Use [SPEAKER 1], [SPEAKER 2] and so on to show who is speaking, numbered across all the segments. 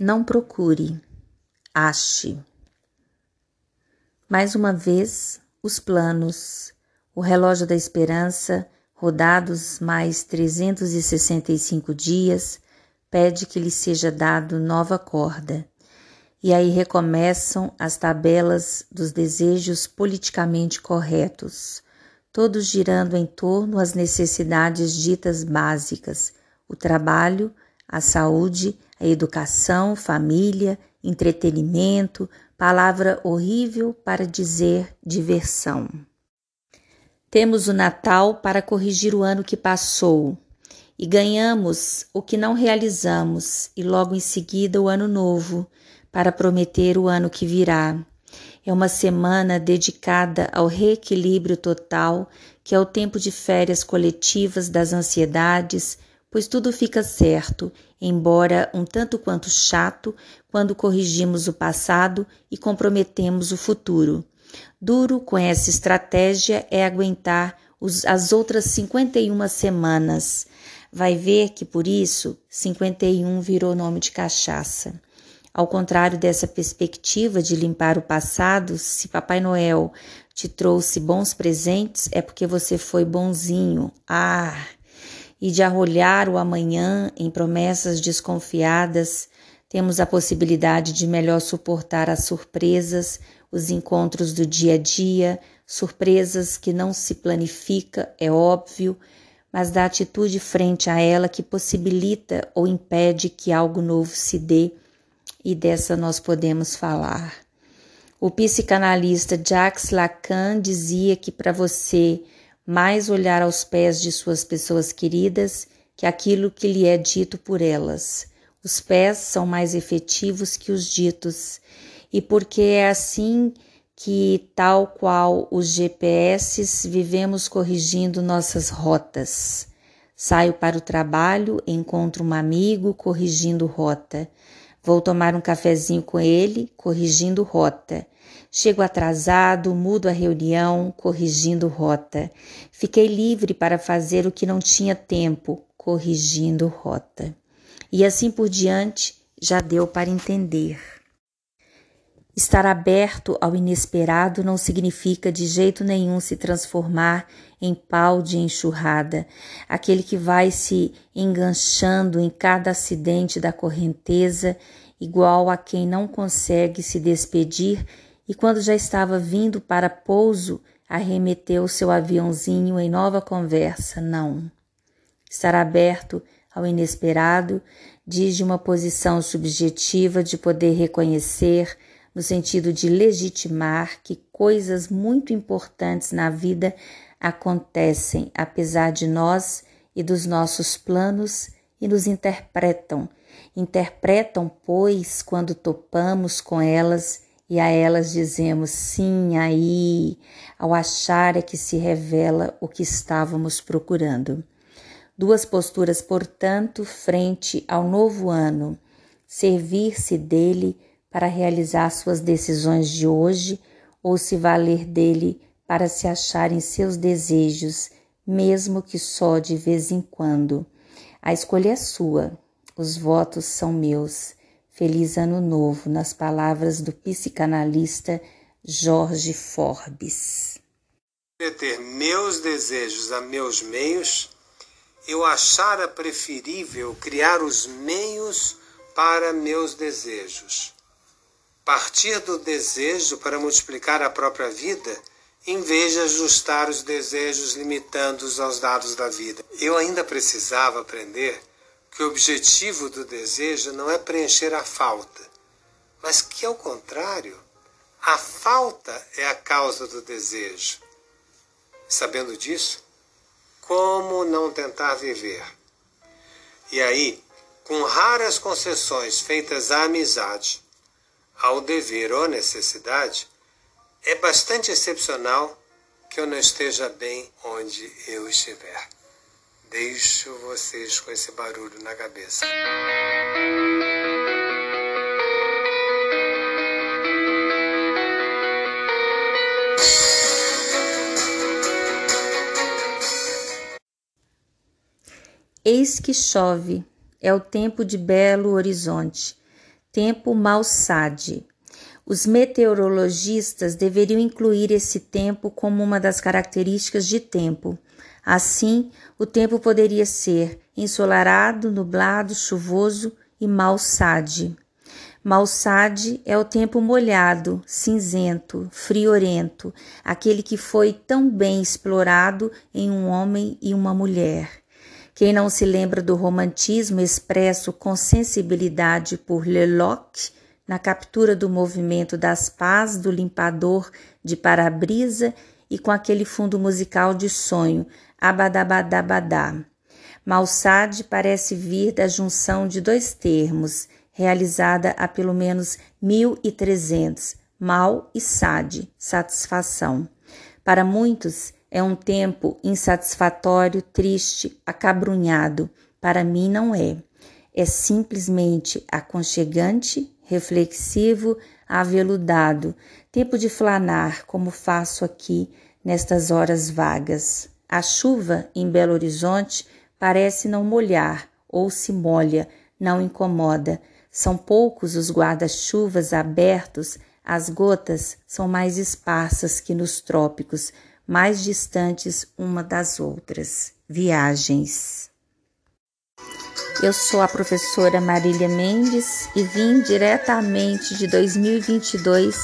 [SPEAKER 1] Não procure, ache. Mais uma vez, os planos, o relógio da esperança, rodados mais 365 dias, pede que lhe seja dado nova corda. E aí recomeçam as tabelas dos desejos politicamente corretos, todos girando em torno às necessidades ditas básicas: o trabalho, a saúde, a educação, família, entretenimento, palavra horrível para dizer diversão. Temos o Natal para corrigir o ano que passou e ganhamos o que não realizamos, e logo em seguida o Ano Novo para prometer o ano que virá. É uma semana dedicada ao reequilíbrio total, que é o tempo de férias coletivas das ansiedades, pois tudo fica certo, embora um tanto quanto chato, quando corrigimos o passado e comprometemos o futuro. Duro com essa estratégia é aguentar os, as outras 51 semanas. Vai ver que por isso 51 virou nome de cachaça. Ao contrário dessa perspectiva de limpar o passado, se Papai Noel te trouxe bons presentes, é porque você foi bonzinho. Ah! E de arrolhar o amanhã em promessas desconfiadas, temos a possibilidade de melhor suportar as surpresas, os encontros do dia a dia, surpresas que não se planifica, é óbvio, mas da atitude frente a ela que possibilita ou impede que algo novo se dê, e dessa nós podemos falar. O psicanalista Jacques Lacan dizia que para você mais olhar aos pés de suas pessoas queridas que aquilo que lhe é dito por elas. Os pés são mais efetivos que os ditos, e porque é assim que, tal qual os GPS, vivemos corrigindo nossas rotas. Saio para o trabalho, encontro um amigo corrigindo rota. Vou tomar um cafezinho com ele, corrigindo rota. Chego atrasado, mudo a reunião, corrigindo rota. Fiquei livre para fazer o que não tinha tempo, corrigindo rota. E assim por diante, já deu para entender. Estar aberto ao inesperado não significa de jeito nenhum se transformar em pau de enxurrada, aquele que vai se enganchando em cada acidente da correnteza, igual a quem não consegue se despedir e quando já estava vindo para pouso, arremeteu seu aviãozinho em nova conversa. Não. Estar aberto ao inesperado diz de uma posição subjetiva de poder reconhecer, no sentido de legitimar que coisas muito importantes na vida acontecem apesar de nós e dos nossos planos e nos interpretam. Interpretam, pois, quando topamos com elas e a elas dizemos sim aí, ao achar é que se revela o que estávamos procurando. Duas posturas, portanto, frente ao novo ano: servir-se dele para realizar suas decisões de hoje ou se valer dele para se achar em seus desejos, mesmo que só de vez em quando. A escolha é sua, os votos são meus. Feliz Ano Novo, nas palavras do psicanalista Jorge Forbes.
[SPEAKER 2] Ter meus desejos a meus meios, eu achara preferível criar os meios para meus desejos. Partir do desejo para multiplicar a própria vida, em vez de ajustar os desejos limitando-os aos dados da vida. Eu ainda precisava aprender que o objetivo do desejo não é preencher a falta, mas que, ao contrário, a falta é a causa do desejo. Sabendo disso, como não tentar viver? E aí, com raras concessões feitas à amizade, ao dever ou necessidade, é bastante excepcional que eu não esteja bem onde eu estiver. Deixo vocês com esse barulho na cabeça.
[SPEAKER 1] Eis que chove, é o tempo de belo horizonte, tempo Malsade. Os meteorologistas deveriam incluir esse tempo como uma das características de tempo. Assim, o tempo poderia ser ensolarado, nublado, chuvoso e Malsade. Malsade é o tempo molhado, cinzento, friorento, aquele que foi tão bem explorado em um homem e uma mulher. Quem não se lembra do romantismo expresso com sensibilidade por Leloc na captura do movimento das pás do limpador de para-brisa e com aquele fundo musical de sonho, abadabadabadá. Malsade parece vir da junção de dois termos, realizada há pelo menos 1300, mal e sade, satisfação. Para muitos é um tempo insatisfatório, triste, acabrunhado. Para mim não é. É simplesmente aconchegante, reflexivo, aveludado, tempo de flanar, como faço aqui nestas horas vagas. A chuva em Belo Horizonte parece não molhar ou se molha, não incomoda, são poucos os guarda-chuvas abertos, as gotas são mais esparsas que nos trópicos, mais distantes uma das outras. Viagens. Eu sou a professora Marília Mendes e vim diretamente de 2022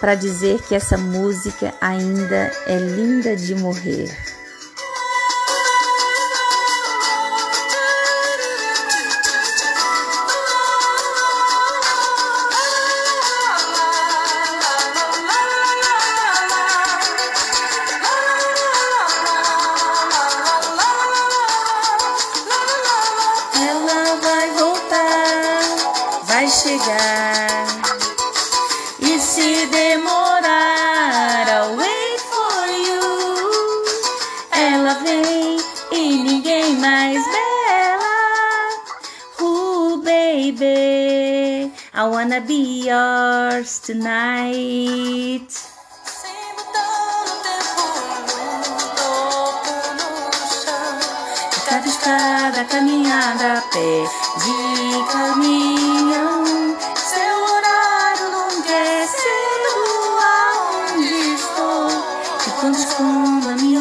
[SPEAKER 1] para dizer que essa música ainda é linda de morrer. I wanna be yours tonight. Cada estrada, caminhada pé de caminhão. Seu horário não quer cedo aonde estou. E quando escondo a minha